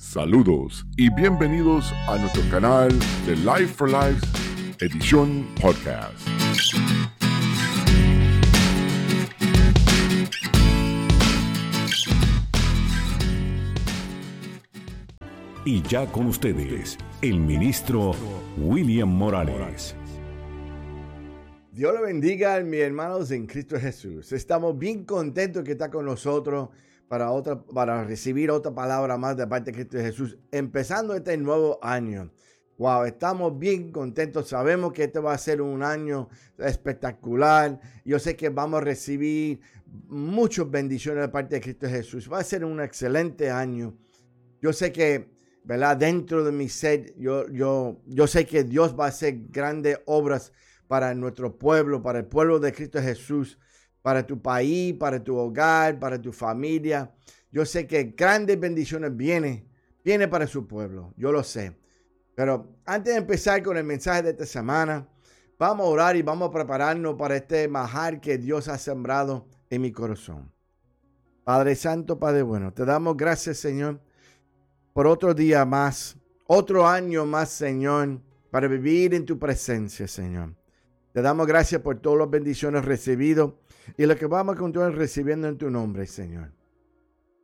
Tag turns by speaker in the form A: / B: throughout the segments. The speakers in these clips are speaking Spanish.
A: Saludos y bienvenidos a nuestro canal de Life for Life edición podcast.
B: Y ya con ustedes, el ministro William Morales.
C: Dios le bendiga, mis hermanos en Cristo Jesús. Estamos bien contentos que está con nosotros para, otra, para recibir otra palabra más de parte de Cristo Jesús, empezando este nuevo año. Wow, estamos bien contentos. Sabemos que este va a ser un año espectacular. Yo sé que vamos a recibir muchas bendiciones de parte de Cristo Jesús. Va a ser un excelente año. Yo sé que, ¿verdad? Dentro de mi ser, yo, yo, yo sé que Dios va a hacer grandes obras para nuestro pueblo, para el pueblo de Cristo Jesús para tu país, para tu hogar, para tu familia. Yo sé que grandes bendiciones vienen, viene para su pueblo, yo lo sé. Pero antes de empezar con el mensaje de esta semana, vamos a orar y vamos a prepararnos para este majar que Dios ha sembrado en mi corazón. Padre Santo, Padre bueno, te damos gracias, Señor, por otro día más, otro año más, Señor, para vivir en tu presencia, Señor. Te damos gracias por todas las bendiciones recibidas y lo que vamos a continuar recibiendo en tu nombre, Señor.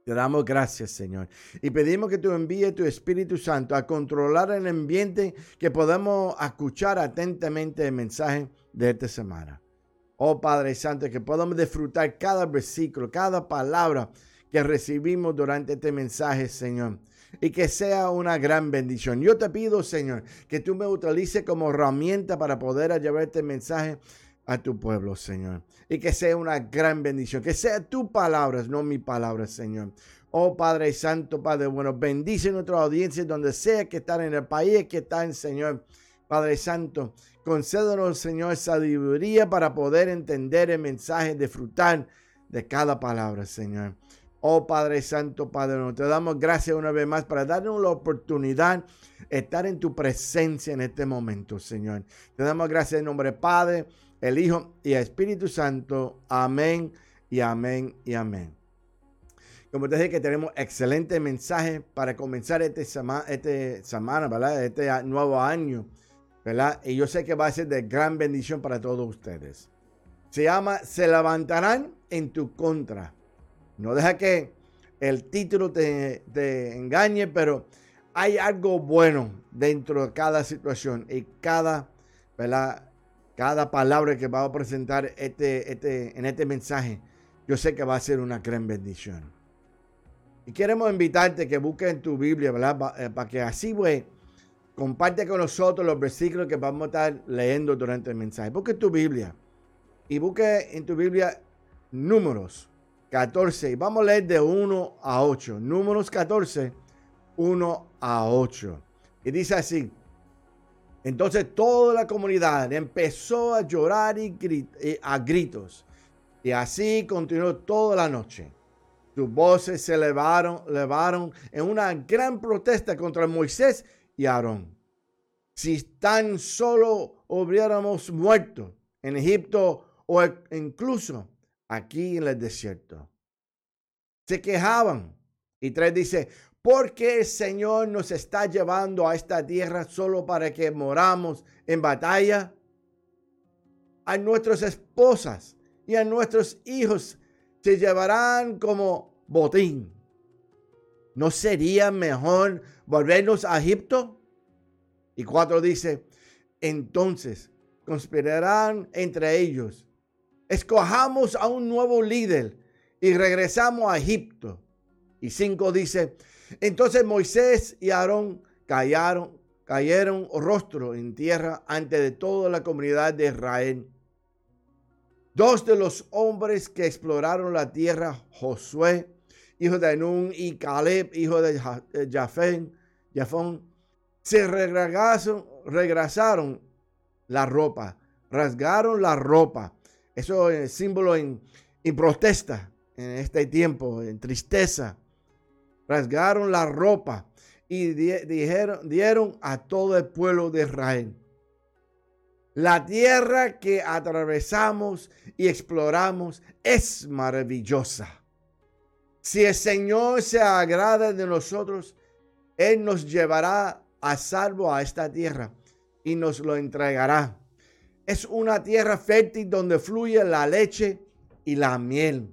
C: Te damos gracias, Señor. Y pedimos que tú envíes tu Espíritu Santo a controlar el ambiente, que podamos escuchar atentamente el mensaje de esta semana. Oh Padre Santo, que podamos disfrutar cada versículo, cada palabra que recibimos durante este mensaje, Señor. Y que sea una gran bendición. Yo te pido, Señor, que tú me utilices como herramienta para poder llevar este mensaje a tu pueblo, Señor. Y que sea una gran bendición. Que sea tu palabra, no mi palabra, Señor. Oh Padre Santo, Padre bueno, bendice nuestra audiencia donde sea que están en el país que están, Señor. Padre Santo, concédenos, Señor, sabiduría para poder entender el mensaje, disfrutar de cada palabra, Señor. Oh Padre Santo, Padre, te damos gracias una vez más para darnos la oportunidad de estar en tu presencia en este momento, Señor. Te damos gracias en nombre de Padre, el Hijo y el Espíritu Santo. Amén y amén y amén. Como te dije que tenemos excelente mensaje para comenzar este, este semana, ¿verdad? Este nuevo año, ¿verdad? Y yo sé que va a ser de gran bendición para todos ustedes. Se llama Se levantarán en tu contra. No deja que el título te, te engañe, pero hay algo bueno dentro de cada situación y cada, ¿verdad? Cada palabra que va a presentar este, este, en este mensaje, yo sé que va a ser una gran bendición. Y queremos invitarte que busques en tu Biblia, ¿verdad? Eh, para que así, pues, comparte con nosotros los versículos que vamos a estar leyendo durante el mensaje. Busque tu Biblia y busque en tu Biblia números 14. Y vamos a leer de 1 a 8. Números 14, 1 a 8. Y dice así. Entonces toda la comunidad empezó a llorar y a gritos. Y así continuó toda la noche. Sus voces se elevaron, elevaron en una gran protesta contra Moisés y Aarón. Si tan solo hubiéramos muerto en Egipto o incluso aquí en el desierto. Se quejaban. Y tres dice, porque el Señor nos está llevando a esta tierra solo para que moramos en batalla. A nuestras esposas y a nuestros hijos se llevarán como botín. ¿No sería mejor volvernos a Egipto? Y cuatro dice, entonces conspirarán entre ellos. Escojamos a un nuevo líder y regresamos a Egipto. Y cinco dice, entonces Moisés y Aarón cayeron, cayeron rostro en tierra ante de toda la comunidad de Israel. Dos de los hombres que exploraron la tierra, Josué, hijo de Nun, y Caleb, hijo de Jafén, Jafón, se regresaron, regresaron la ropa, rasgaron la ropa. Eso es símbolo en protesta en este tiempo, en tristeza rasgaron la ropa y dijeron, dieron a todo el pueblo de Israel. La tierra que atravesamos y exploramos es maravillosa. Si el Señor se agrada de nosotros, Él nos llevará a salvo a esta tierra y nos lo entregará. Es una tierra fértil donde fluye la leche y la miel.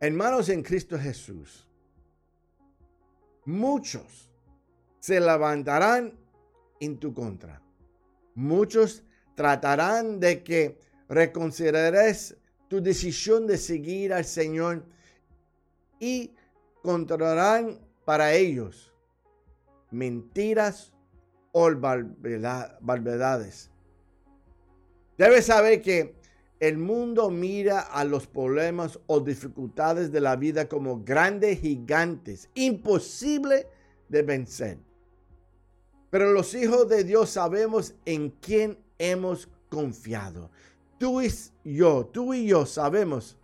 C: Hermanos en Cristo Jesús, muchos se levantarán en tu contra. Muchos tratarán de que reconsideres tu decisión de seguir al Señor y controlarán para ellos mentiras o barbaridades. Debes saber que el mundo mira a los problemas o dificultades de la vida como grandes gigantes, imposible de vencer. Pero los hijos de Dios sabemos en quién hemos confiado. Tú y yo, tú y yo sabemos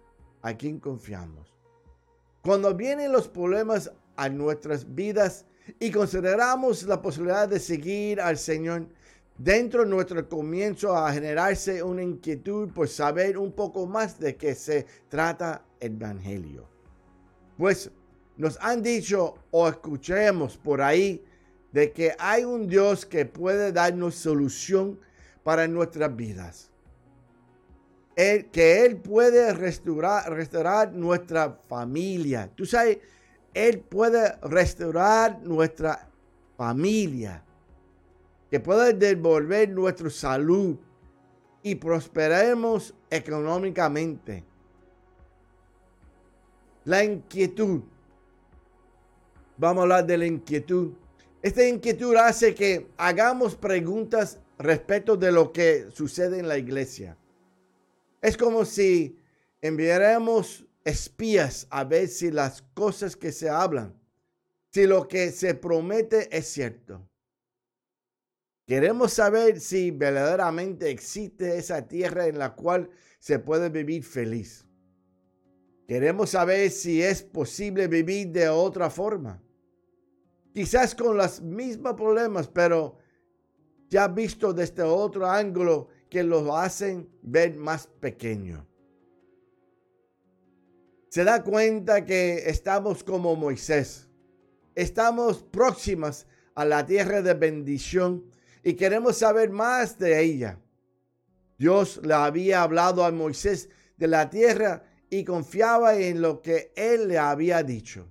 C: a quién confiamos. Cuando vienen los problemas a nuestras vidas y consideramos la posibilidad de seguir al Señor, dentro de nuestro comienzo a generarse una inquietud por saber un poco más de qué se trata el Evangelio. Pues nos han dicho o escuchemos por ahí de que hay un Dios que puede darnos solución para nuestras vidas. que Él puede restaurar, restaurar nuestra familia. Tú sabes, Él puede restaurar nuestra familia. Que puede devolver nuestra salud y prosperemos económicamente. La inquietud. Vamos a hablar de la inquietud. Esta inquietud hace que hagamos preguntas respecto de lo que sucede en la iglesia. Es como si enviáramos espías a ver si las cosas que se hablan, si lo que se promete es cierto. Queremos saber si verdaderamente existe esa tierra en la cual se puede vivir feliz. Queremos saber si es posible vivir de otra forma. Quizás con los mismos problemas, pero ya visto desde otro ángulo que lo hacen ver más pequeño. Se da cuenta que estamos como Moisés. Estamos próximas a la tierra de bendición y queremos saber más de ella. Dios le había hablado a Moisés de la tierra y confiaba en lo que él le había dicho.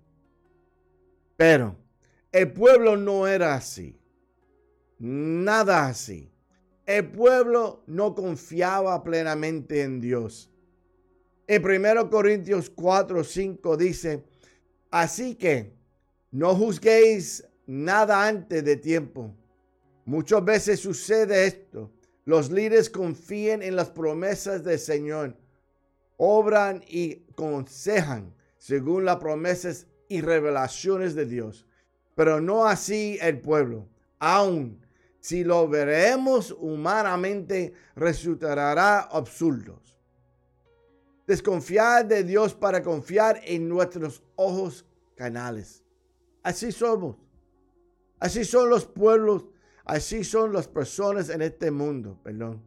C: Pero el pueblo no era así nada así. El pueblo no confiaba plenamente en Dios. En 1 Corintios 4, 5 dice, así que no juzguéis nada antes de tiempo. Muchas veces sucede esto. Los líderes confían en las promesas del Señor, obran y aconsejan según las promesas y revelaciones de Dios, pero no así el pueblo. Aún si lo veremos humanamente, resultará absurdo. Desconfiar de Dios para confiar en nuestros ojos canales. Así somos. Así son los pueblos. Así son las personas en este mundo. Perdón.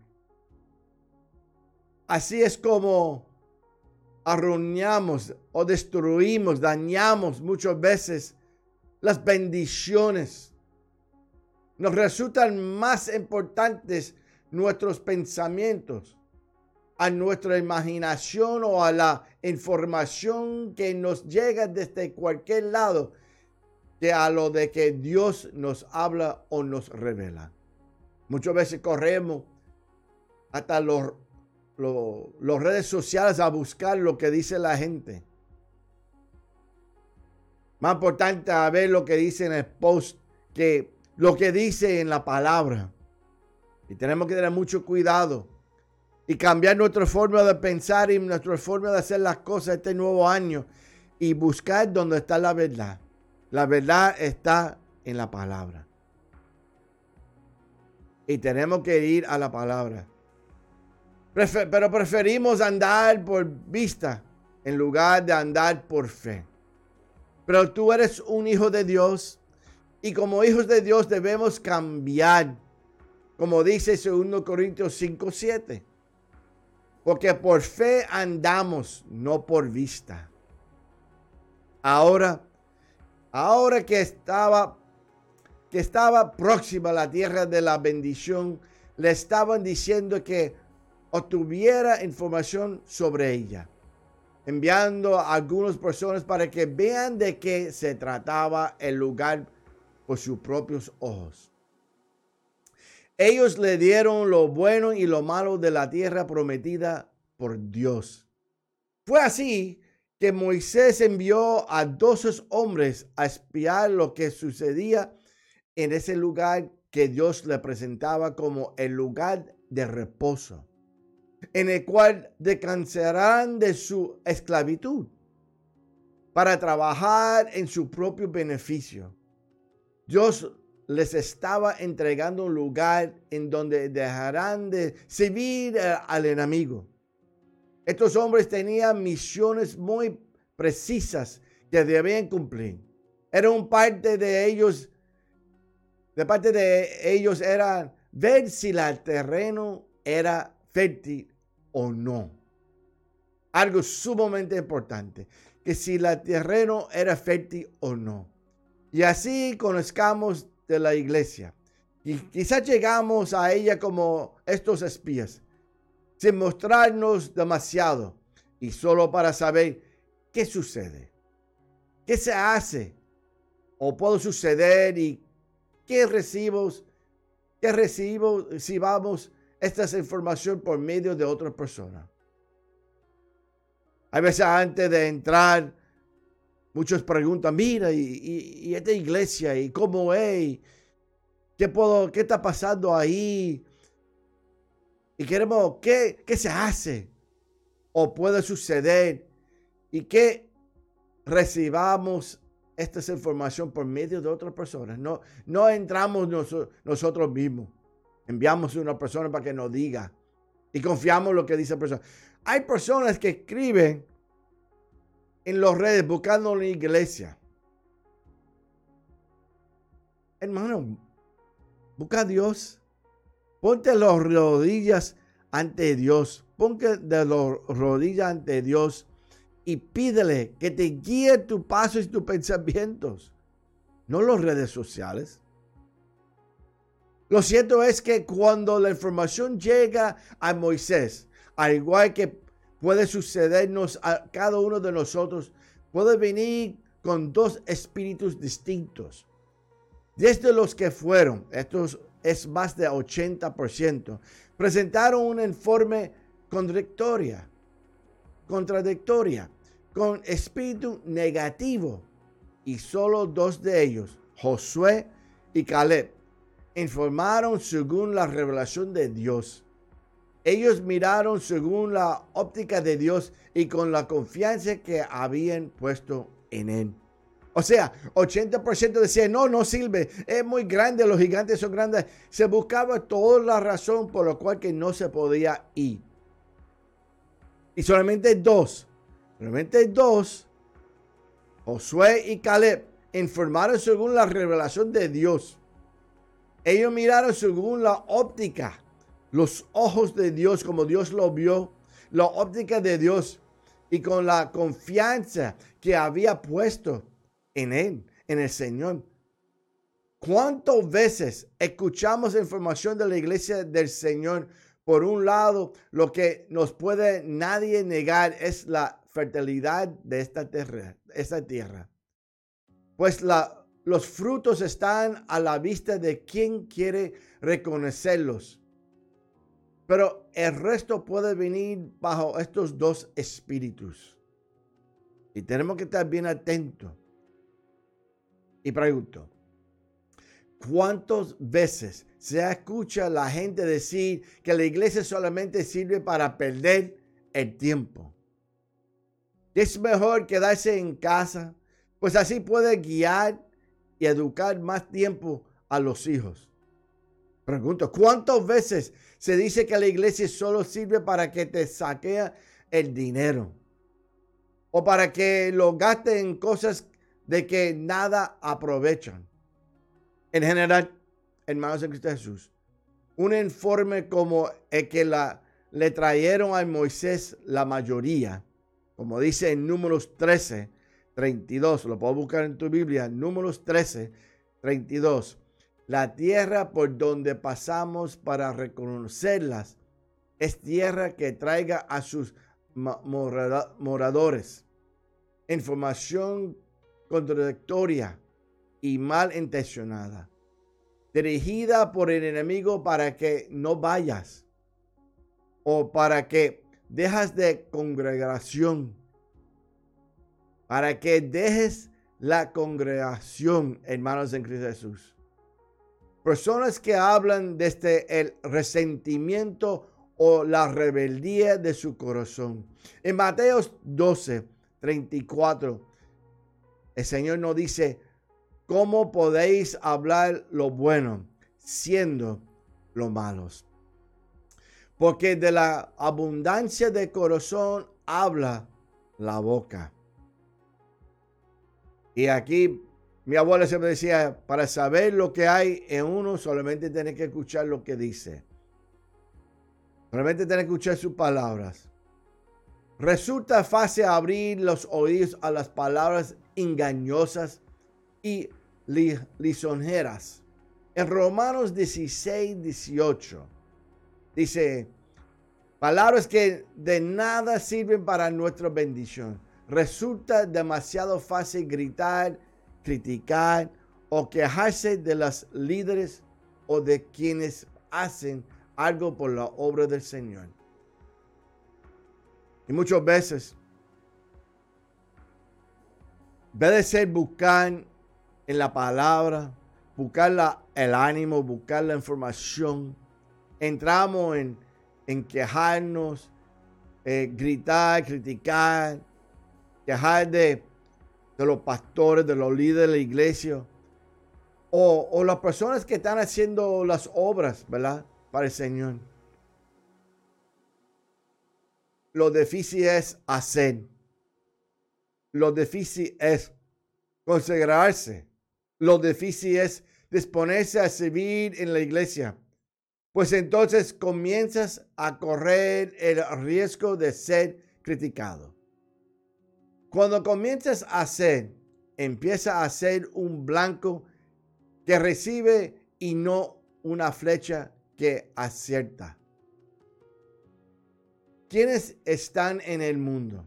C: Así es como arruinamos o destruimos, dañamos muchas veces las bendiciones nos resultan más importantes nuestros pensamientos a nuestra imaginación o a la información que nos llega desde cualquier lado que a lo de que Dios nos habla o nos revela. Muchas veces corremos hasta los, los, redes sociales a buscar lo que dice la gente. Más importante a ver lo que dice en el post que lo que dice en la palabra. Y tenemos que tener mucho cuidado y cambiar nuestra forma de pensar y nuestra forma de hacer las cosas este nuevo año y buscar donde está la verdad. La verdad está en la palabra. Y tenemos que ir a la palabra. pero preferimos andar por vista en lugar de andar por fe. Pero tú eres un hijo de Dios y como hijos de Dios debemos cambiar, como dice 2 Corintios 5, 7. Porque por fe andamos, no por vista. Ahora, ahora que estaba, que estaba próxima a la tierra de la bendición, le estaban diciendo que obtuviera información sobre ella, enviando a algunas personas para que vean de qué se trataba el lugar por sus propios ojos. Ellos le dieron lo bueno y lo malo de la tierra prometida por Dios. Fue así que Moisés envió a doce hombres a espiar lo que sucedía en ese lugar que Dios le presentaba como el lugar de reposo, en el cual descansarán de su esclavitud para trabajar en su propio beneficio. Dios les estaba entregando un lugar en donde dejarán de servir al enemigo. Estos hombres tenían misiones muy precisas que debían cumplir. Era un parte de ellos, de parte de ellos era ver si el terreno era fértil o no. Algo sumamente importante, que si el terreno era fértil o no. Y así conozcamos de la iglesia. Y quizás llegamos a ella como estos espías, sin mostrarnos demasiado y solo para saber qué sucede, qué se hace o puede suceder y qué recibos, qué recibamos esta información por medio de otra persona. Hay veces antes de entrar Muchos preguntan, mira, y, esta iglesia, y cómo es, qué, puedo, qué está pasando ahí. Y queremos, ¿qué, ¿qué se hace? O puede suceder. Y que recibamos esta información por medio de otras personas. No, no entramos nosotros mismos. Enviamos a una persona para que nos diga. Y confiamos en lo que dice la persona. Hay personas que escriben en los redes buscando la iglesia. Hermano, busca a Dios. Ponte las rodillas ante Dios. Ponte de las rodillas ante Dios y pídele que te guíe tu paso y tus pensamientos. No las redes sociales. Lo cierto es que cuando la información llega a Moisés, al igual que puede sucedernos a cada uno de nosotros, puede venir con dos espíritus distintos. Desde los que fueron, estos es más de 80%, presentaron un informe contradictoria, contradictoria, con espíritu negativo. Y solo dos de ellos, Josué y Caleb, informaron según la revelación de Dios. Ellos miraron según la óptica de Dios y con la confianza que habían puesto en Él. O sea, 80% decía, no, no sirve, es muy grande, los gigantes son grandes. Se buscaba toda la razón por la cual que no se podía ir. Y solamente dos, solamente dos, Josué y Caleb, informaron según la revelación de Dios. Ellos miraron según la óptica los ojos de Dios como Dios lo vio, la óptica de Dios y con la confianza que había puesto en Él, en el Señor. ¿Cuántas veces escuchamos información de la iglesia del Señor? Por un lado, lo que nos puede nadie negar es la fertilidad de esta tierra. Pues los frutos están a la vista de quien quiere reconocerlos. Pero el resto puede venir bajo estos dos espíritus. Y tenemos que estar bien atentos. Y pregunto, ¿cuántas veces se escucha la gente decir que la iglesia solamente sirve para perder el tiempo? Es mejor quedarse en casa, pues así puede guiar y educar más tiempo a los hijos. Pregunto, ¿cuántas veces se dice que la iglesia solo sirve para que te saquea el dinero? O para que lo gaste en cosas de que nada aprovechan. En general, hermanos de Cristo Jesús, un informe como el que le trajeron a Moisés la mayoría, como dice en números 13, 32. Lo puedo buscar en tu Biblia. Números 13, 32. La tierra por donde pasamos para reconocerlas es tierra que traiga a sus moradores información contradictoria y mal intencionada, dirigida por el enemigo para que no vayas o para que dejas de congregación, para que dejes la congregación, hermanos en Cristo Jesús. Personas que hablan desde el resentimiento o la rebeldía de su corazón. En Mateo 12, 34, el Señor nos dice, ¿cómo podéis hablar lo bueno siendo lo malos? Porque de la abundancia de corazón habla la boca. Y aquí mi abuela siempre decía, para saber lo que hay en uno, solamente tiene que escuchar lo que dice. Solamente tiene que escuchar sus palabras. Resulta fácil abrir los oídos a las palabras engañosas y lisonjeras. En Romanos 16, 18 dice, palabras que de nada sirven para nuestra bendición. Resulta demasiado fácil gritar, criticar o quejarse de los líderes o de quienes hacen algo por la obra del Señor. Y muchas veces, en vez de ser buscar en la palabra, buscar el ánimo, buscar la información, entramos en, en quejarnos, eh, gritar, criticar, quejar de, de los pastores, de los líderes de la iglesia, o, o las personas que están haciendo las obras, ¿verdad? Para el Señor. Lo difícil es hacer. Lo difícil es consagrarse. Lo difícil es disponerse a servir en la iglesia. Pues entonces comienzas a correr el riesgo de ser criticado. Cuando comienzas a hacer, empieza a ser un blanco que recibe y no una flecha que acierta. ¿Quiénes están en el mundo?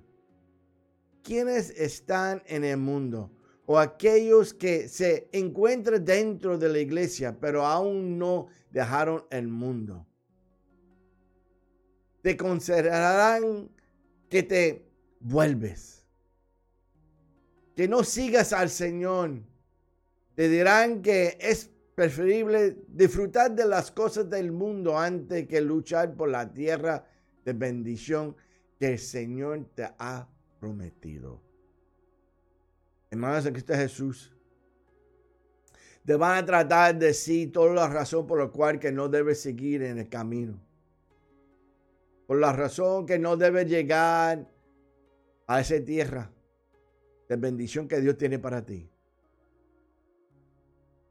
C: ¿Quiénes están en el mundo? O aquellos que se encuentran dentro de la iglesia, pero aún no dejaron el mundo. Te considerarán que te vuelves, que no sigas al Señor. Te dirán que es preferible disfrutar de las cosas del mundo antes que luchar por la tierra de bendición que el Señor te ha prometido. Hermanos en Cristo Jesús, te van a tratar de decir toda la razón por la cual que no debes seguir en el camino. Por la razón que no debes llegar a esa tierra de bendición que Dios tiene para ti.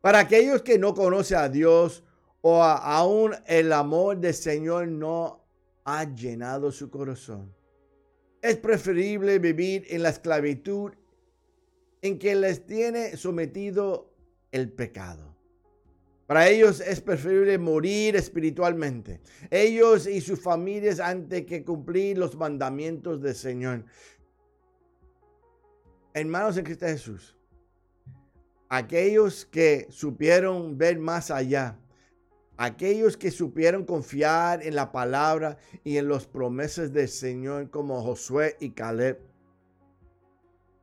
C: Para aquellos que no conocen a Dios o aún el amor del Señor no ha llenado su corazón. Es preferible vivir en la esclavitud en que les tiene sometido el pecado. Para ellos es preferible morir espiritualmente. Ellos y sus familias antes que cumplir los mandamientos del Señor. Hermanos en Cristo Jesús, aquellos que supieron ver más allá, aquellos que supieron confiar en la palabra y en los promesas del Señor como Josué y Caleb,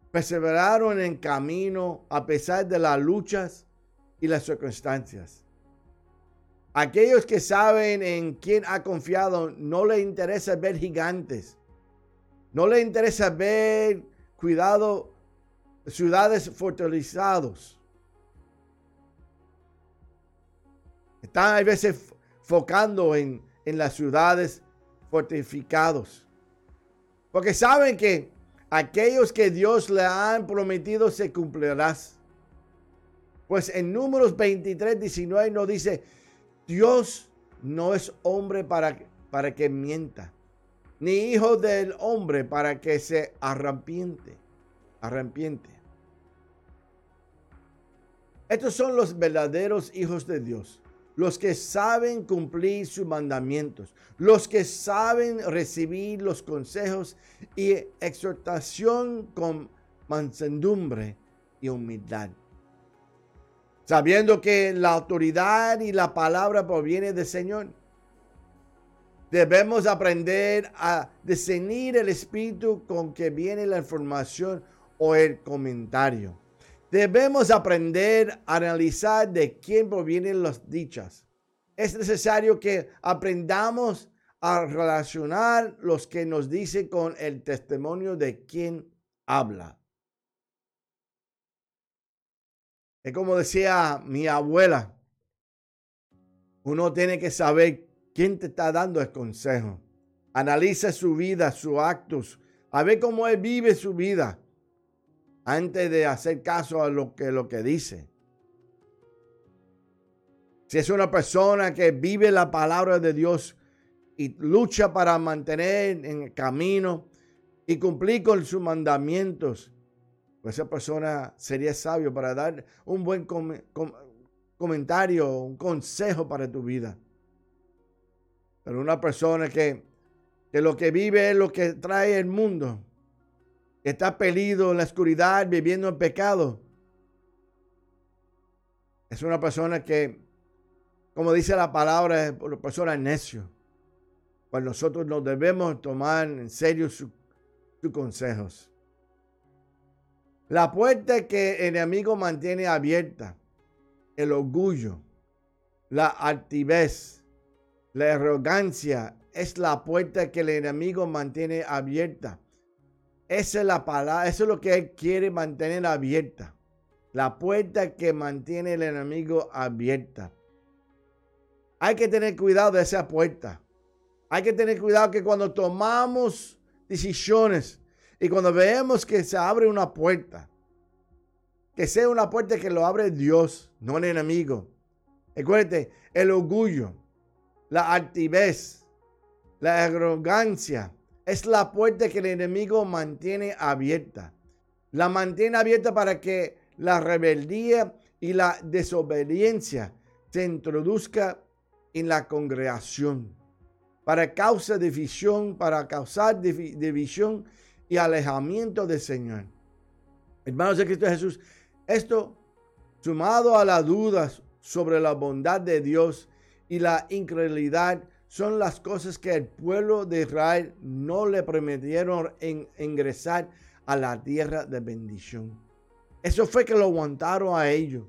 C: perseveraron en camino a pesar de las luchas y las circunstancias. Aquellos que saben en quién ha confiado, no le interesa ver gigantes. No le interesa ver, cuidado, ciudades fortalecizados. Están a veces focando en, en las ciudades fortificados. Porque saben que aquellos que Dios le han prometido se cumplirás. Pues en números 23, 19 nos dice, Dios no es hombre para, para que mienta, ni hijo del hombre para que se arrepiente. arrepiente. Estos son los verdaderos hijos de Dios, los que saben cumplir sus mandamientos, los que saben recibir los consejos y exhortación con mansedumbre y humildad. Sabiendo que la autoridad y la palabra proviene del Señor. Debemos aprender a discernir el espíritu con que viene la información o el comentario. Debemos aprender a analizar de quién provienen las dichas. Es necesario que aprendamos a relacionar los que nos dicen con el testimonio de quien habla. Es como decía mi abuela, uno tiene que saber quién te está dando el consejo. Analiza su vida, sus actos, a ver cómo él vive su vida antes de hacer caso a lo que, lo que dice. Si es una persona que vive la palabra de Dios y lucha para mantener en el camino y cumplir con sus mandamientos, pues esa persona sería sabio para dar un buen comentario, un consejo para tu vida. Pero una persona que, que lo que vive es lo que trae el mundo, está perdido en la oscuridad, viviendo en pecado. Es una persona que, como dice la palabra, es una persona necio. Pues nosotros nos debemos tomar en serio sus consejos. La puerta que el enemigo mantiene abierta, el orgullo, la altivez, la arrogancia, es la puerta que el enemigo mantiene abierta esa es la palabra, eso es lo que Él quiere mantener abierta. La puerta que mantiene el enemigo abierta. Hay que tener cuidado de esa puerta. Hay que tener cuidado que cuando tomamos decisiones y cuando vemos que se abre una puerta, que sea una puerta que lo abre Dios, no el enemigo. Recuerde, el orgullo, la altivez, la arrogancia, es la puerta que el enemigo mantiene abierta. La mantiene abierta para que la rebeldía y la desobediencia se introduzca en la congregación. Para causa división, para causar división y alejamiento del Señor. Hermanos de Cristo Jesús, esto sumado a las dudas sobre la bondad de Dios y la incredulidad son las cosas que el pueblo de Israel no le permitieron ingresar a la tierra de bendición. Eso fue que lo aguantaron a ellos.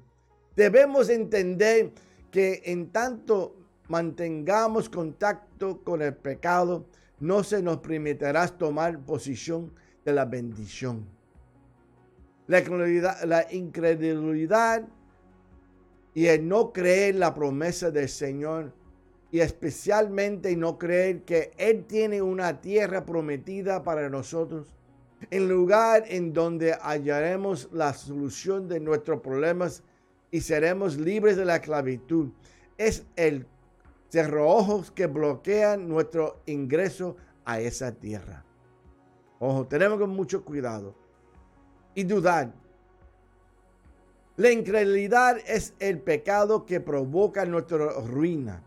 C: Debemos entender que en tanto mantengamos contacto con el pecado, no se nos permitirá tomar posición de la bendición. La incredulidad, la incredulidad y el no creer la promesa del Señor y especialmente no creer que Él tiene una tierra prometida para nosotros, en lugar en donde hallaremos la solución de nuestros problemas y seremos libres de la esclavitud. Es el cerrojos que bloquean nuestro ingreso a esa tierra. Ojo, tenemos con mucho cuidado y dudar. La incredulidad es el pecado que provoca nuestra ruina.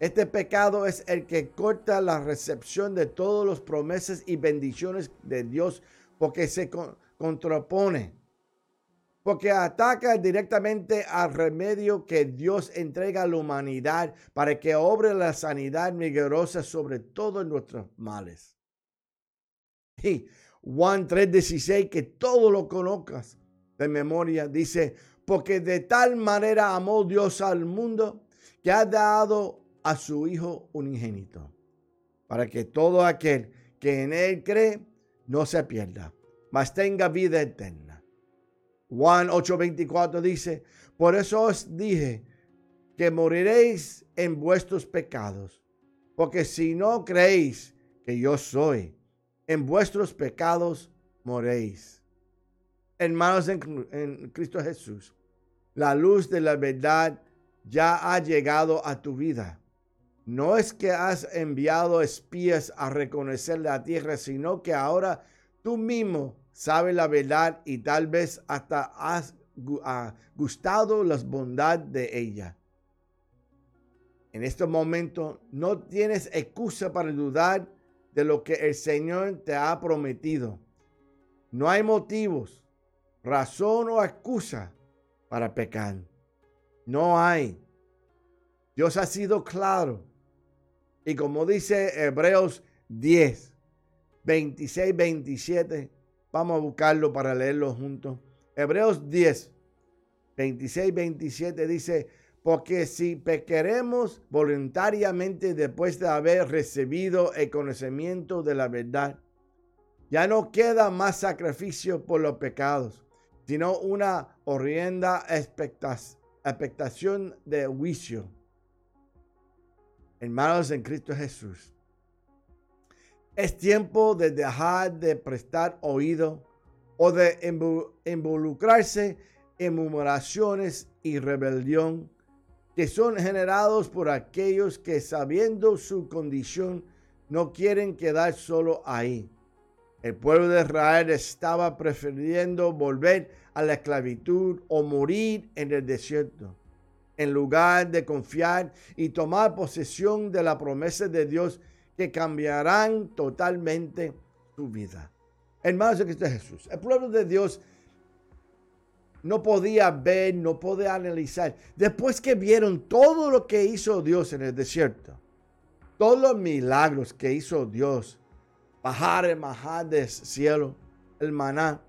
C: Este pecado es el que corta la recepción de todas las promesas y bendiciones de Dios porque se contrapone, porque ataca directamente al remedio que Dios entrega a la humanidad para que obre la sanidad milagrosa sobre todos nuestros males. Y Juan 3:16, que todo lo conozcas de memoria, dice, porque de tal manera amó Dios al mundo que ha dado a su Hijo unigénito, para que todo aquel que en Él cree no se pierda, mas tenga vida eterna. Juan 8:24 dice, por eso os dije que moriréis en vuestros pecados, porque si no creéis que yo soy, en vuestros pecados moréis. Hermanos en, en Cristo Jesús, la luz de la verdad ya ha llegado a tu vida. No es que has enviado espías a reconocer la tierra, sino que ahora tú mismo sabe la verdad y tal vez hasta has gustado las bondades de ella. En este momento no tienes excusa para dudar de lo que el Señor te ha prometido. No hay motivos, razón o excusa para pecar. No hay. Dios ha sido claro. Y como dice Hebreos 10, 26, 27, vamos a buscarlo para leerlo juntos. Hebreos 10, 26, 27 dice, porque si pequeremos voluntariamente después de haber recibido el conocimiento de la verdad, ya no queda más sacrificio por los pecados, sino una horrenda expectación de juicio. Hermanos en Cristo Jesús, es tiempo de dejar de prestar oído o de involucrarse en murmuraciones y rebelión que son generados por aquellos que sabiendo su condición no quieren quedar solo ahí. El pueblo de Israel estaba prefiriendo volver a la esclavitud o morir en el desierto, en lugar de confiar y tomar posesión de la promesa de Dios que cambiarán totalmente su vida. Hermanos de Cristo Jesús, el pueblo de Dios no podía ver, no podía analizar. Después que vieron todo lo que hizo Dios en el desierto, todos los milagros que hizo Dios, bajar el maná del cielo, el maná,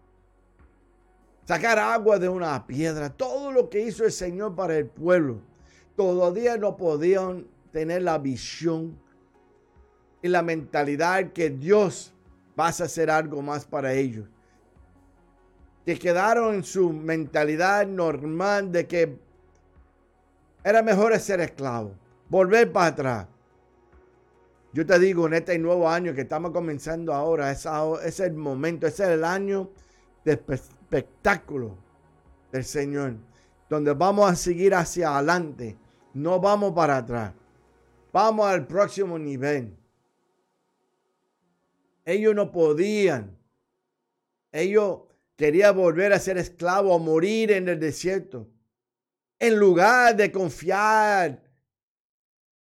C: sacar agua de una piedra, todo lo que hizo el Señor para el pueblo, todavía no podían tener la visión y la mentalidad que Dios va a hacer algo más para ellos. Que quedaron en su mentalidad normal de que era mejor ser esclavo, volver para atrás. Yo te digo, en este nuevo año que estamos comenzando ahora, es, es el momento, es el año de espectáculo del Señor, donde vamos a seguir hacia adelante, no vamos para atrás, vamos al próximo nivel. Ellos no podían, ellos quería volver a ser esclavo o morir en el desierto. En lugar de confiar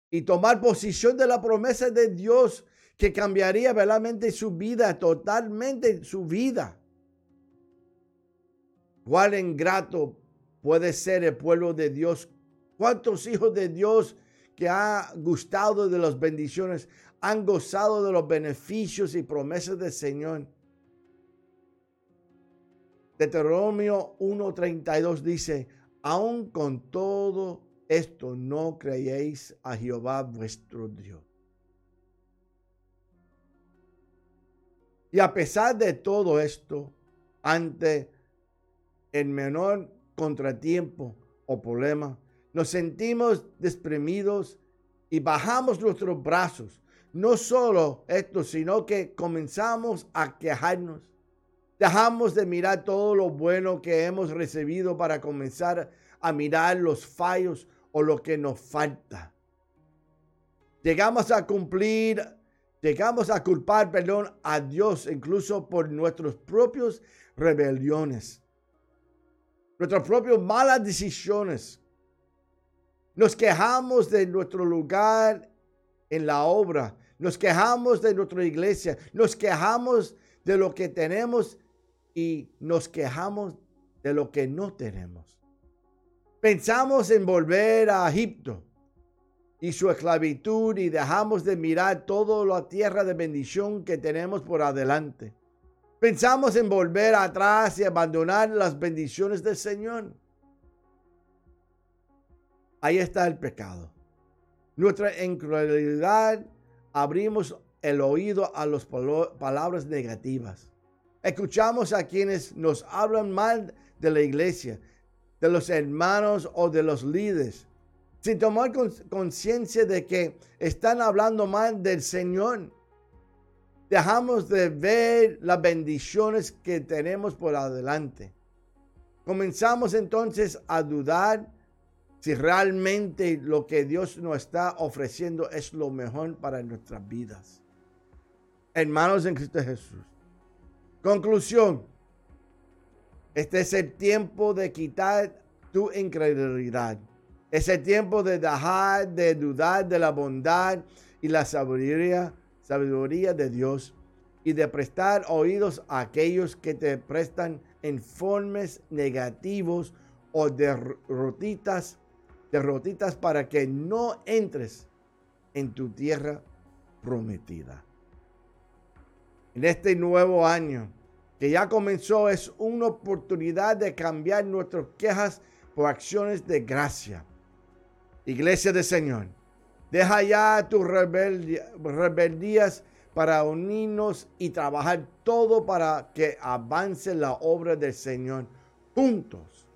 C: y tomar posición de la promesa de Dios que cambiaría verdaderamente su vida, totalmente su vida. Cuál ingrato puede ser el pueblo de Dios. ¿Cuántos hijos de Dios que han gustado de las bendiciones, han gozado de los beneficios y promesas del Señor? Deuteronomio 1.32 dice, aun con todo esto no creéis a Jehová vuestro Dios. Y a pesar de todo esto, ante el menor contratiempo o problema, nos sentimos despremidos y bajamos nuestros brazos. No solo esto, sino que comenzamos a quejarnos Dejamos de mirar todo lo bueno que hemos recibido para comenzar a mirar los fallos o lo que nos falta. Llegamos a cumplir, llegamos a culpar, a Dios incluso por nuestros propios rebeliones, nuestras propias malas decisiones. Nos quejamos de nuestro lugar en la obra, nos quejamos de nuestra iglesia, nos quejamos de lo que tenemos y nos quejamos de lo que no tenemos. Pensamos en volver a Egipto y su esclavitud y dejamos de mirar toda la tierra de bendición que tenemos por adelante. Pensamos en volver atrás y abandonar las bendiciones del Señor. Ahí está el pecado. Nuestra incredulidad abrimos el oído a las palabras negativas. Escuchamos a quienes nos hablan mal de la iglesia, de los hermanos o de los líderes, sin tomar conciencia de que están hablando mal del Señor. Dejamos de ver las bendiciones que tenemos por adelante. Comenzamos entonces a dudar si realmente lo que Dios nos está ofreciendo es lo mejor para nuestras vidas. Hermanos en Cristo Jesús, Conclusión. Este es el tiempo de quitar tu incredulidad. Es el tiempo de dejar de dudar de la bondad y la sabiduría, sabiduría de Dios y de prestar oídos a aquellos que te prestan informes negativos o derrotitas, derrotitas para que no entres en tu tierra prometida. En este nuevo año que ya comenzó es una oportunidad de cambiar nuestras quejas por acciones de gracia. Iglesia del Señor, deja ya tus rebeldías para unirnos y trabajar todo para que avance la obra del Señor juntos.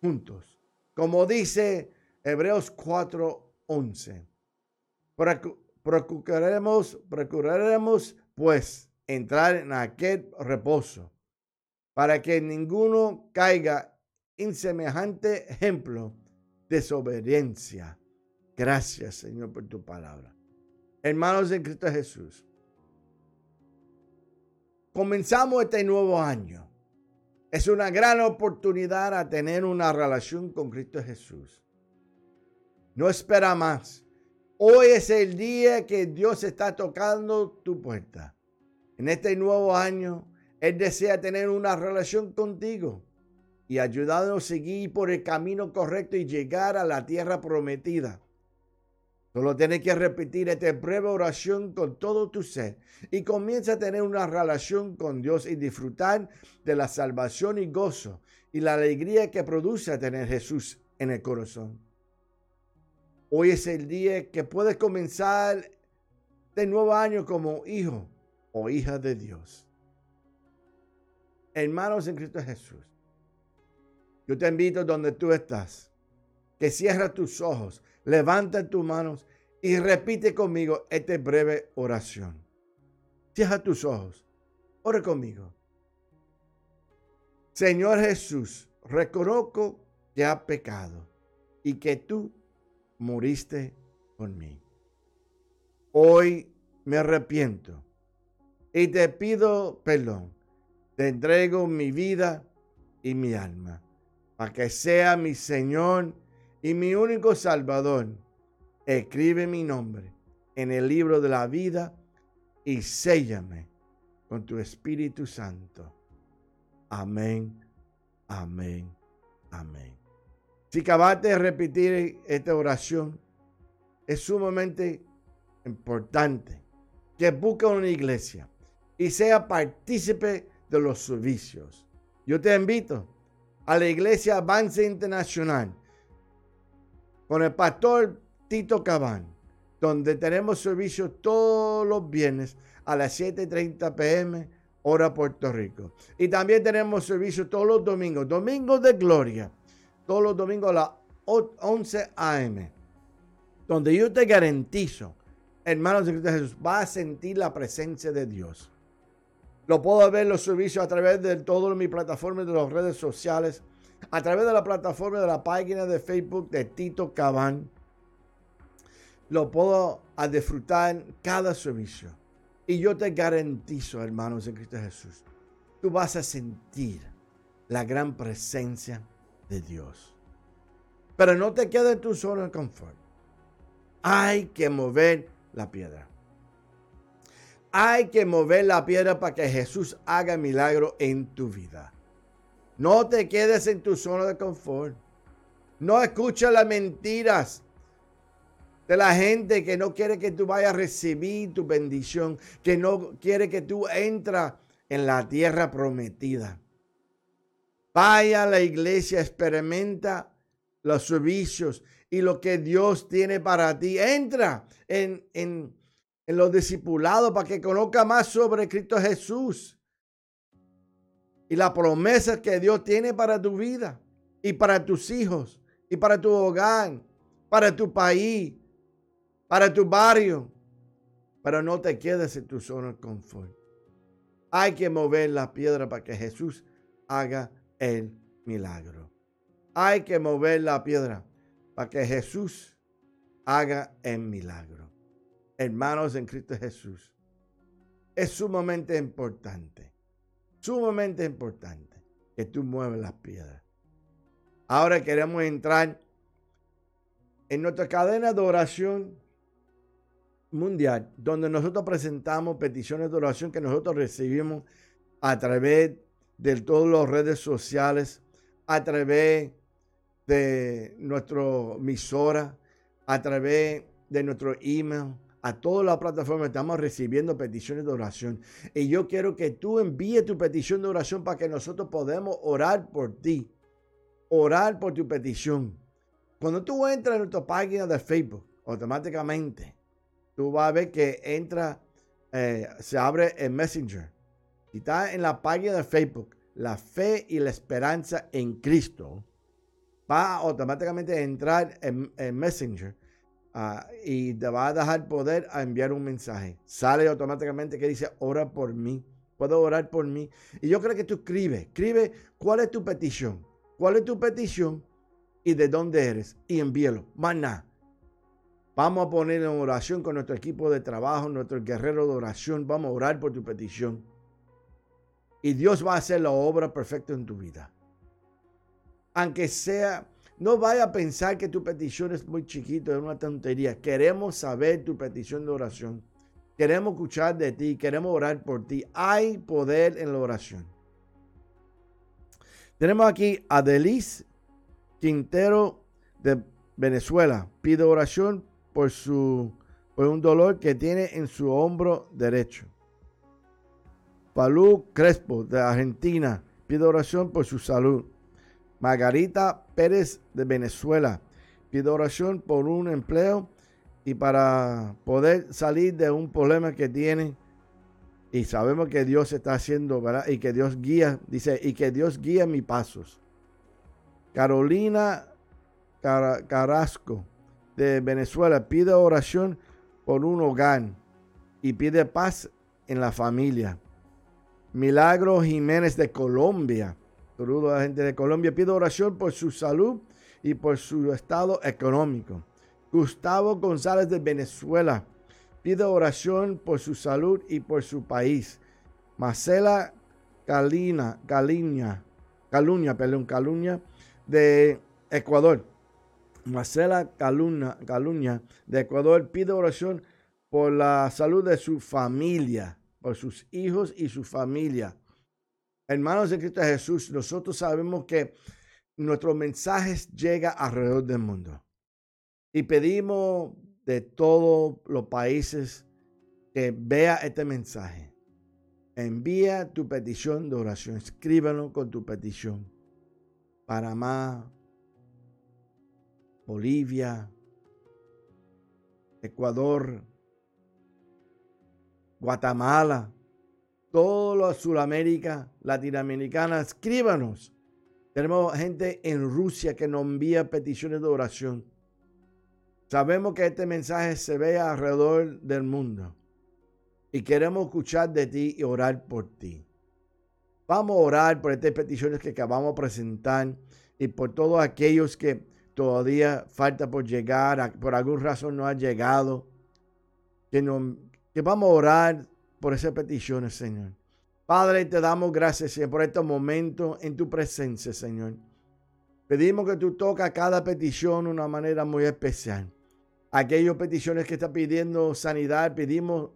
C: Juntos. Como dice Hebreos 4:11. Procuraremos, procuraremos pues entrar en aquel reposo para que ninguno caiga en semejante ejemplo de desobediencia. Gracias, Señor, por tu palabra. Hermanos de Cristo Jesús, comenzamos este nuevo año. Es una gran oportunidad a tener una relación con Cristo Jesús. No espera más. Hoy es el día que Dios está tocando tu puerta. En este nuevo año, Él desea tener una relación contigo y ayudarnos a seguir por el camino correcto y llegar a la tierra prometida. Solo tienes que repetir esta breve oración con todo tu ser y comienza a tener una relación con Dios y disfrutar de la salvación y gozo y la alegría que produce tener Jesús en el corazón. Hoy es el día que puedes comenzar de nuevo año como hijo o hija de Dios. Hermanos en Cristo Jesús, yo te invito donde tú estás, que cierres tus ojos, levanta tus manos y repite conmigo esta breve oración. Cierra tus ojos, ora conmigo. Señor Jesús, reconozco que ha pecado y que tú moriste por mí. Hoy me arrepiento y te pido perdón. Te entrego mi vida y mi alma para que sea mi Señor y mi único Salvador. Escribe mi nombre en el libro de la vida y séllame con tu Espíritu Santo. Amén, amén, amén. Si acabaste de repetir esta oración, es sumamente importante que busque una iglesia y sea partícipe de los servicios. Yo te invito a la iglesia Avance Internacional con el pastor Tito Cabán, donde tenemos servicio todos los viernes a las 7.30 pm, hora Puerto Rico. Y también tenemos servicio todos los domingos, domingos de gloria, todos los domingos a las 11 am, donde yo te garantizo, hermanos de Cristo Jesús, va a sentir la presencia de Dios. Lo puedo ver los servicios a través de todas mis plataformas de las redes sociales, a través de la plataforma de la página de Facebook de Tito Cabán. Lo puedo disfrutar cada servicio. Y yo te garantizo, hermanos de Cristo Jesús, tú vas a sentir la gran presencia de Dios. Pero no te quedes en tu zona de confort. Hay que mover la piedra. Hay que mover la piedra para que Jesús haga milagro en tu vida. No te quedes en tu zona de confort. No escuches las mentiras de la gente que no quiere que tú vayas a recibir tu bendición, que no quiere que tú entres en la tierra prometida. Vaya a la iglesia, experimenta los servicios y lo que Dios tiene para ti. Entra en, en en los discipulados para que conozca más sobre Cristo Jesús y la promesa que Dios tiene para tu vida y para tus hijos y para tu hogar, para tu país, para tu barrio. Pero no te quedes en tu zona de confort. Hay que mover la piedra para que Jesús haga el milagro. Hay que mover la piedra para que Jesús haga el milagro hermanos en Cristo Jesús, es sumamente importante. Sumamente importante que tú mueves las piedras. Ahora queremos entrar en nuestra cadena de oración mundial, donde nosotros presentamos peticiones de oración que nosotros recibimos a través de todas las redes sociales, a través de nuestra emisora, a través de nuestro email, a todas las plataformas estamos recibiendo peticiones de oración. Y yo quiero que tú envíes tu petición de oración para que nosotros podamos orar por ti. Orar por tu petición. Cuando tú entras en nuestra página de Facebook, automáticamente tú vas a ver que entra, eh, se abre el Messenger. Y está en la página de Facebook, la fe y la esperanza en Cristo. Va automáticamente a entrar en, Messenger ah, y te va a dejar poder a enviar un mensaje. Sale automáticamente que dice, ora por mí. Puedo orar por mí. Y yo creo que tú escribe, escribe cuál es tu petición. ¿Cuál es tu petición? Y de dónde eres. Y envíalo. Más nada. Vamos a poner en oración con nuestro equipo de trabajo, nuestro guerrero de oración. Vamos a orar por tu petición. Y Dios va a hacer la obra perfecta en tu vida. Aunque sea, no vaya a pensar que tu petición es muy chiquito, es una tontería. Queremos saber tu petición de oración. Queremos escuchar de ti, queremos orar por ti. Hay poder en la oración. Tenemos aquí a Delis Quintero de Venezuela. Pide oración por, su, por un dolor que tiene en su hombro derecho. Palú Crespo de Argentina pide oración por su salud. Margarita Pérez de Venezuela pide oración por un empleo y para poder salir de un problema que tiene. Y sabemos que Dios está haciendo, ¿verdad? Y que Dios guía, dice, y que Dios guía mis pasos. Carolina Carrasco de Venezuela pide oración por un hogar y pide paz en la familia. Milagro Jiménez de Colombia, saludo a la gente de Colombia, pide oración por su salud y por su estado económico. Gustavo González de Venezuela pide oración por su salud y por su país. Marcela Calina, Caliña, Caluña, perdón, Caluña de Ecuador Marcela Caluña de Ecuador pide oración por la salud de su familia, por sus hijos y su familia. Hermanos de Cristo Jesús, nosotros sabemos que nuestro mensaje llega alrededor del mundo. Y pedimos de todos los países que vea este mensaje. Envía tu petición de oración. Escríbelo con tu petición. para más Bolivia, Ecuador, Guatemala, toda Sudamérica, Latinoamericana, escríbanos. Tenemos gente en Rusia que nos envía peticiones de oración. Sabemos que este mensaje se ve alrededor del mundo y queremos escuchar de ti y orar por ti. Vamos a orar por estas peticiones que acabamos de presentar y por todos aquellos que todavía falta por llegar, por alguna razón no ha llegado, que, no, que vamos a orar por esas peticiones, Señor. Padre, te damos gracias, Señor, por estos momentos en tu presencia, Señor. Pedimos que tú toques cada petición de una manera muy especial. Aquellas peticiones que están pidiendo sanidad, pedimos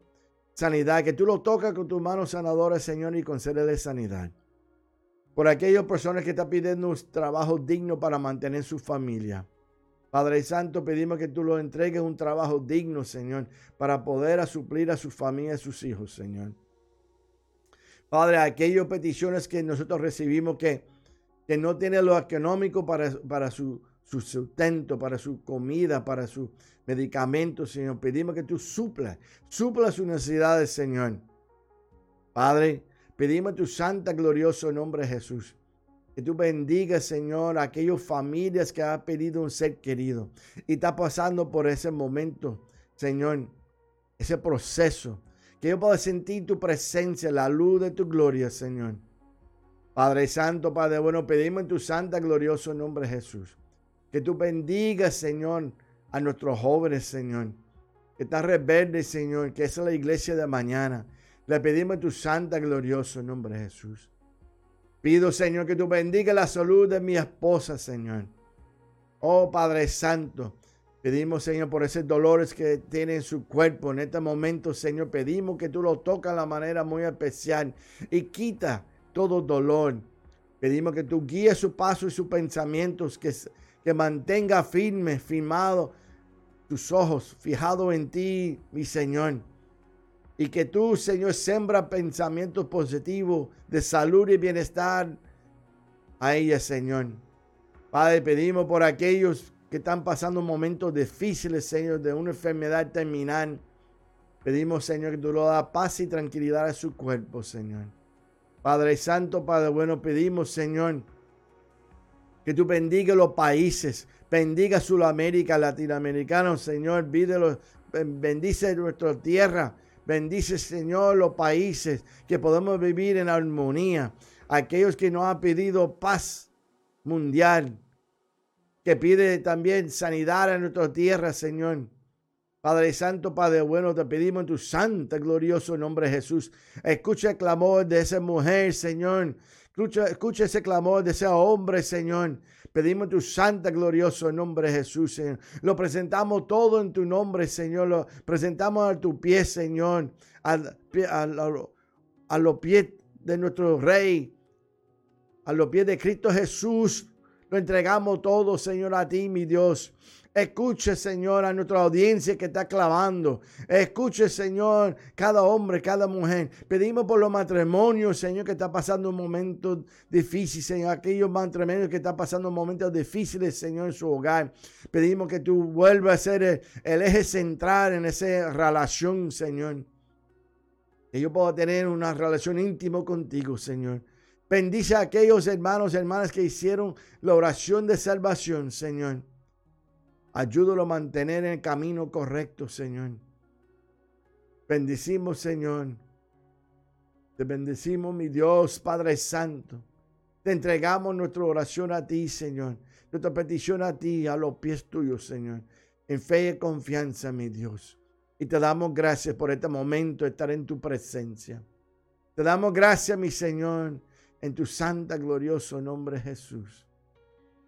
C: sanidad, que tú lo tocas con tus manos sanadoras, Señor, y concédele sanidad por aquellas personas que están pidiendo un trabajo digno para mantener su familia. Padre Santo, pedimos que tú lo entregues un trabajo digno, Señor, para poder suplir a su familia y a sus hijos, Señor. Padre, aquellas peticiones que nosotros recibimos que, que no tienen lo económico para, para su, su sustento, para su comida, para sus medicamentos, Señor. Pedimos que tú suplas, supla sus necesidades, Señor. Padre, Pedimos tu santa, glorioso nombre, Jesús. Que tú bendigas, Señor, a aquellas familias que han pedido un ser querido y está pasando por ese momento, Señor, ese proceso. Que yo pueda sentir tu presencia, la luz de tu gloria, Señor. Padre Santo, Padre bueno, pedimos en tu santa, glorioso nombre, Jesús. Que tú bendigas, Señor, a nuestros jóvenes, Señor. Que están rebeldes, Señor, que es la iglesia de mañana. Le pedimos en tu santa, glorioso nombre Jesús. Pido, Señor, que tú bendiga la salud de mi esposa, Señor. Oh Padre Santo, pedimos, Señor, por esos dolores que tiene en su cuerpo. En este momento, Señor, pedimos que tú lo tocas de la manera muy especial y quita todo dolor. Pedimos que tú guíes su paso y sus pensamientos, que, que mantenga firme, firmado tus ojos, fijado en ti, mi Señor. Y que tú, Señor, sembra pensamientos positivos de salud y bienestar a ella, Señor. Padre, pedimos por aquellos que están pasando momentos difíciles, Señor, de una enfermedad terminal. Pedimos, Señor, que tú lo da paz y tranquilidad a su cuerpo, Señor. Padre Santo, Padre bueno, pedimos, Señor, que tú bendiga los países, bendiga Sudamérica, Latinoamericano, Señor, bendice nuestra tierra, bendice, Señor, los países, que podamos vivir en armonía. Aquellos que nos han pedido paz mundial, que pide también sanidad en nuestra tierra, Señor. Padre Santo, Padre bueno, te pedimos en tu santo, glorioso nombre Jesús. Escucha el clamor de esa mujer, Señor. Escucha, escucha, ese clamor de ese hombre, Señor. Pedimos tu santo, glorioso nombre Jesús, Señor. Lo presentamos todo en tu nombre, Señor. Lo presentamos a tu pie, Señor. A, a los pies de nuestro Rey. A los pies de Cristo Jesús. Lo entregamos todo, Señor, a ti, mi Dios. Escuche, Señor, a nuestra audiencia que está clavando. Escuche, Señor, cada hombre, cada mujer. Pedimos por los matrimonios, Señor, que está pasando un momento difícil, Señor. Aquellos matrimonios que están pasando momentos difíciles, Señor, en su hogar. Pedimos que tú vuelvas a ser el, eje central en esa relación, Señor. Que yo pueda tener una relación íntima contigo, Señor. Bendice a aquellos hermanos hermanas que hicieron la oración de salvación, Señor. Ayúdalo a mantener en el camino correcto, Señor. Bendicimos, Señor. Te bendecimos, mi Dios, Padre Santo. Te entregamos nuestra oración a ti, Señor. Nuestra petición a ti, a los pies tuyos, Señor. En fe y confianza, mi Dios. Y te damos gracias por este momento de estar en tu presencia. Te damos gracias, mi Señor, en tu santa, glorioso nombre, Jesús.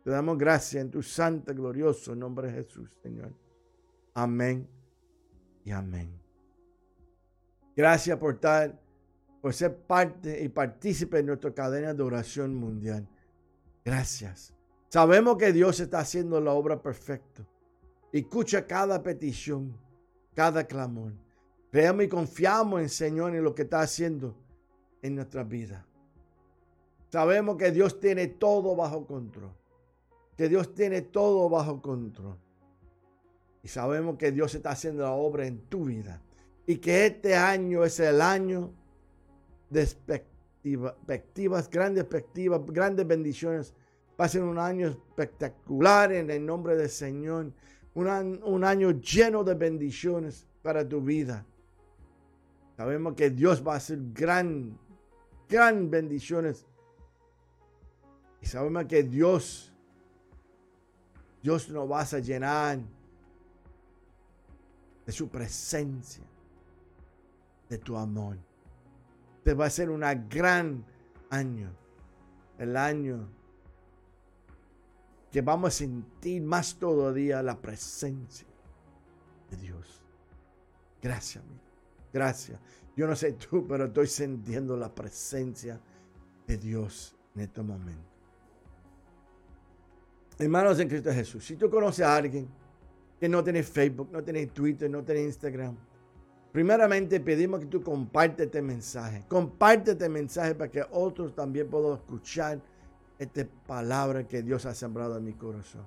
C: Te damos gracias en tu santo, glorioso nombre de Jesús, Señor. Amén y amén. Gracias por estar, por ser parte y partícipe en nuestra cadena de oración mundial. Gracias. Sabemos que Dios está haciendo la obra perfecta. Escucha cada petición, cada clamor. Creemos y confiamos en Señor en lo que está haciendo en nuestra vida. Sabemos que Dios tiene todo bajo control que Dios tiene todo bajo control. Y sabemos que Dios está haciendo la obra en tu vida. Y que este año es el año de expectativas, grandes expectativas, grandes bendiciones. Va a ser un año espectacular en el nombre del Señor. Un, un año lleno de bendiciones para tu vida. Sabemos que Dios va a hacer gran, gran bendiciones. Y sabemos que Dios Dios nos va a llenar de su presencia, de tu amor. Te va a ser un gran año, el año que vamos a sentir más todavía la presencia de Dios. Gracias, amigo. Gracias. Yo no sé tú, pero estoy sintiendo la presencia de Dios en este momento. Hermanos en Cristo Jesús, si tú conoces a alguien que no tiene Facebook, no tiene Twitter, no tiene Instagram, primeramente pedimos que tú compartes este mensaje. Comparte este mensaje para que otros también puedan escuchar esta palabra que Dios ha sembrado en mi corazón.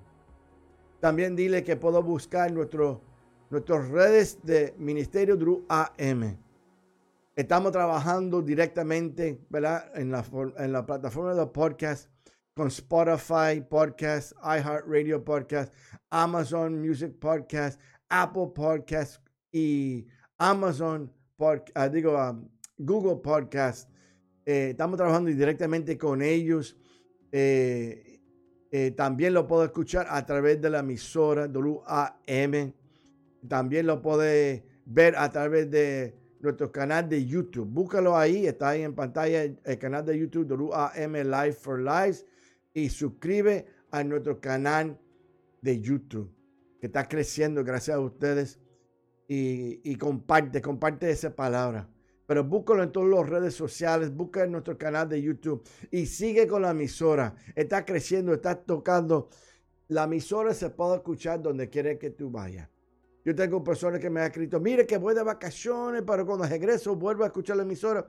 C: También dile que puedo buscar nuestro, nuestras redes de Ministerio Drew AM. Estamos trabajando directamente ¿verdad? En, la, en la plataforma de podcast con Spotify Podcast, iHeartRadio Podcast, Amazon Music Podcast, Apple Podcast y Amazon Podcast, ah, digo, um, Google Podcast. Eh, estamos trabajando directamente con ellos. Eh, eh, también lo puedo escuchar a través de la emisora WAM. También lo puede ver a través de nuestro canal de YouTube. Búscalo ahí, está ahí en pantalla el canal de YouTube de UAM Life for Lives y suscribe a nuestro canal de YouTube que está creciendo gracias a ustedes y, comparte, comparte esa palabra. Pero búscalo en todas las redes sociales, busca en nuestro canal de YouTube y sigue con la emisora. Está creciendo, está tocando. La emisora se puede escuchar donde quiera que tú vayas. Yo tengo personas que me han escrito, mire que voy de vacaciones, pero cuando regreso vuelvo a escuchar la emisora.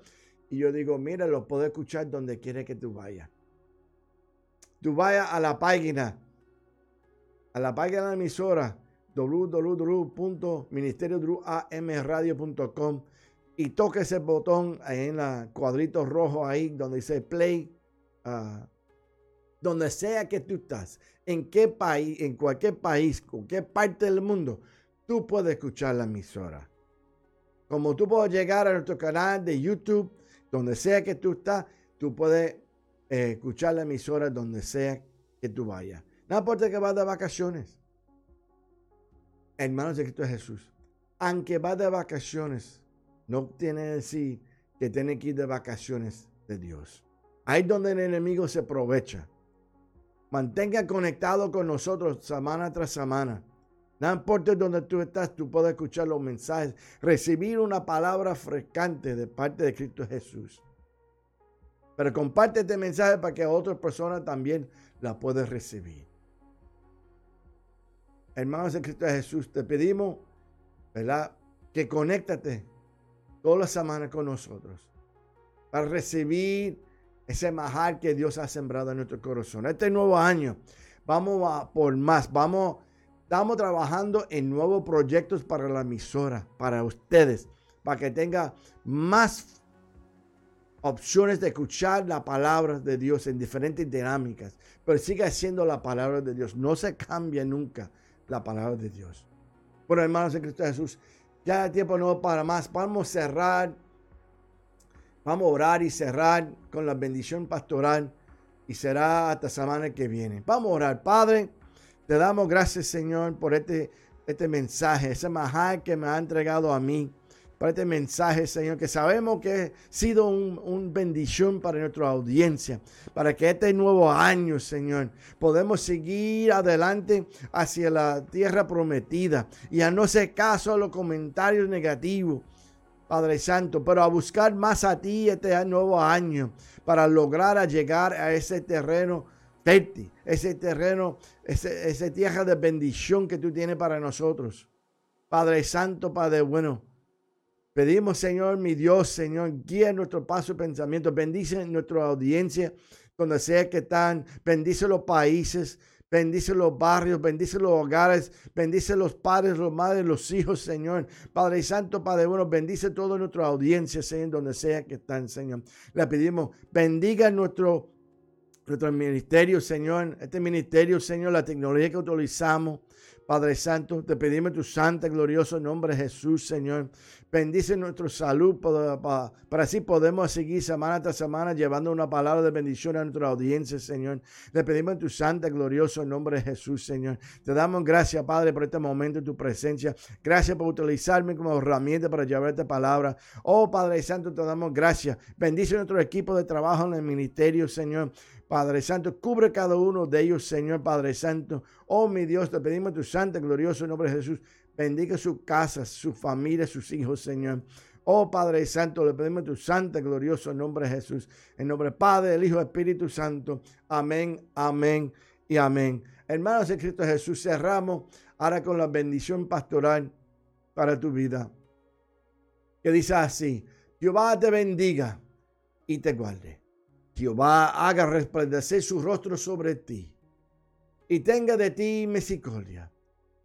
C: Y yo digo, mira, lo puedo escuchar donde quiera que tú vayas. Tú vayas a la página, a la página de la emisora, www.ministeriodruamradio.com y toque ese botón ahí en el cuadrito rojo ahí donde dice play. Ah, donde sea que tú estás, en qué país, en cualquier país, cualquier parte del mundo, tú puedes escuchar la emisora. Como tú puedes llegar a nuestro canal de YouTube, donde sea que tú estás, tú puedes eh, escuchar la emisora donde sea que tú vayas. No importa que vayas de vacaciones. Hermanos de Cristo Jesús, aunque vas de vacaciones, no tiene que decir que tiene que ir de vacaciones de Dios. Ahí es donde el enemigo se aprovecha. Mantenga conectado con nosotros semana tras semana. No importa donde tú estás, tú puedes escuchar los mensajes, recibir una palabra frescante de parte de Cristo Jesús. Pero comparte este mensaje para que otras personas también la puedan recibir. Hermanos de Cristo Jesús, te pedimos, ¿verdad? Que conéctate todas las semanas con nosotros para recibir ese majar que Dios ha sembrado en nuestro corazón. Este nuevo año, vamos a por más, vamos Estamos trabajando en nuevos proyectos para la emisora, para ustedes, para que tenga más opciones de escuchar la palabra de Dios en diferentes dinámicas, pero siga siendo la palabra de Dios. No se cambia nunca la palabra de Dios. Bueno, hermanos en Cristo Jesús, ya el tiempo no para más. Vamos a cerrar, vamos a orar y cerrar con la bendición pastoral y será hasta semana que viene. Vamos a orar, Padre. Te damos gracias, Señor, por este, este mensaje, ese majar que me ha entregado a mí. Por este mensaje, Señor, que sabemos que ha sido un, un, bendición para nuestra audiencia, para que este nuevo año, Señor, podemos seguir adelante hacia la tierra prometida y a no hacer caso a los comentarios negativos, Padre Santo, pero a buscar más a ti este nuevo año para lograr llegar a ese terreno ese terreno, ese, esa tierra de bendición que tú tienes para nosotros. Padre Santo, Padre bueno, pedimos, Señor, mi Dios, Señor, guía nuestro paso y pensamiento, bendice nuestra audiencia, donde sea que están, bendice los países, bendice los barrios, bendice los hogares, bendice los padres, los madres, los hijos, Señor. Padre Santo, Padre bueno, bendice toda nuestra audiencia, Señor, donde sea que están, Señor. Le pedimos, bendiga nuestro nuestro ministerio, Señor, este ministerio, Señor, la tecnología que utilizamos, Padre Santo, te pedimos tu santa, glorioso nombre Jesús, Señor. Bendice nuestra salud para, así podemos seguir semana tras semana llevando una palabra de bendición a nuestra audiencia, Señor. Le pedimos tu santa, glorioso nombre Jesús, Señor. Te damos gracias, Padre, por este momento en tu presencia. Gracias por utilizarme como herramienta para llevar esta palabra. Oh, Padre Santo, te damos gracias. Bendice nuestro equipo de trabajo en el ministerio, Señor. Padre Santo, cubre cada uno de ellos, Señor Padre Santo. Oh, mi Dios, te pedimos tu santo, glorioso nombre de Jesús. Bendiga sus casas, su familia, sus hijos, Señor. Oh Padre Santo, le pedimos tu santo, glorioso nombre de Jesús. En nombre del Padre, del Hijo, Espíritu Santo. Amén, amén y amén. Hermanos de Cristo Jesús, cerramos ahora con la bendición pastoral para tu vida. Que dice así, Jehová te bendiga y te guarde. Jehová haga resplandecer su rostro sobre ti y tenga de ti misericordia.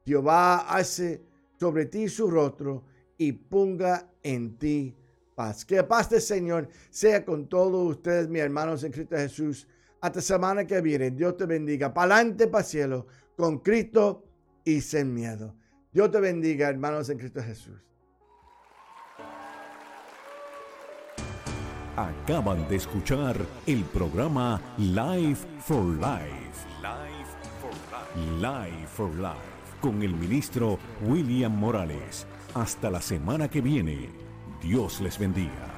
C: Jehová hace sobre ti su rostro y ponga en ti paz. Que paz del Señor sea con todos ustedes, mis hermanos en Cristo Jesús. Hasta semana que viene. Dios te bendiga. Para adelante, para cielo, con Cristo y sin miedo. Dios te bendiga, hermanos en Cristo Jesús.
B: Acaban de escuchar el programa Life for Life. Life for Life. Life for Life. Con el ministro William Morales. Hasta la semana que viene. Dios les bendiga.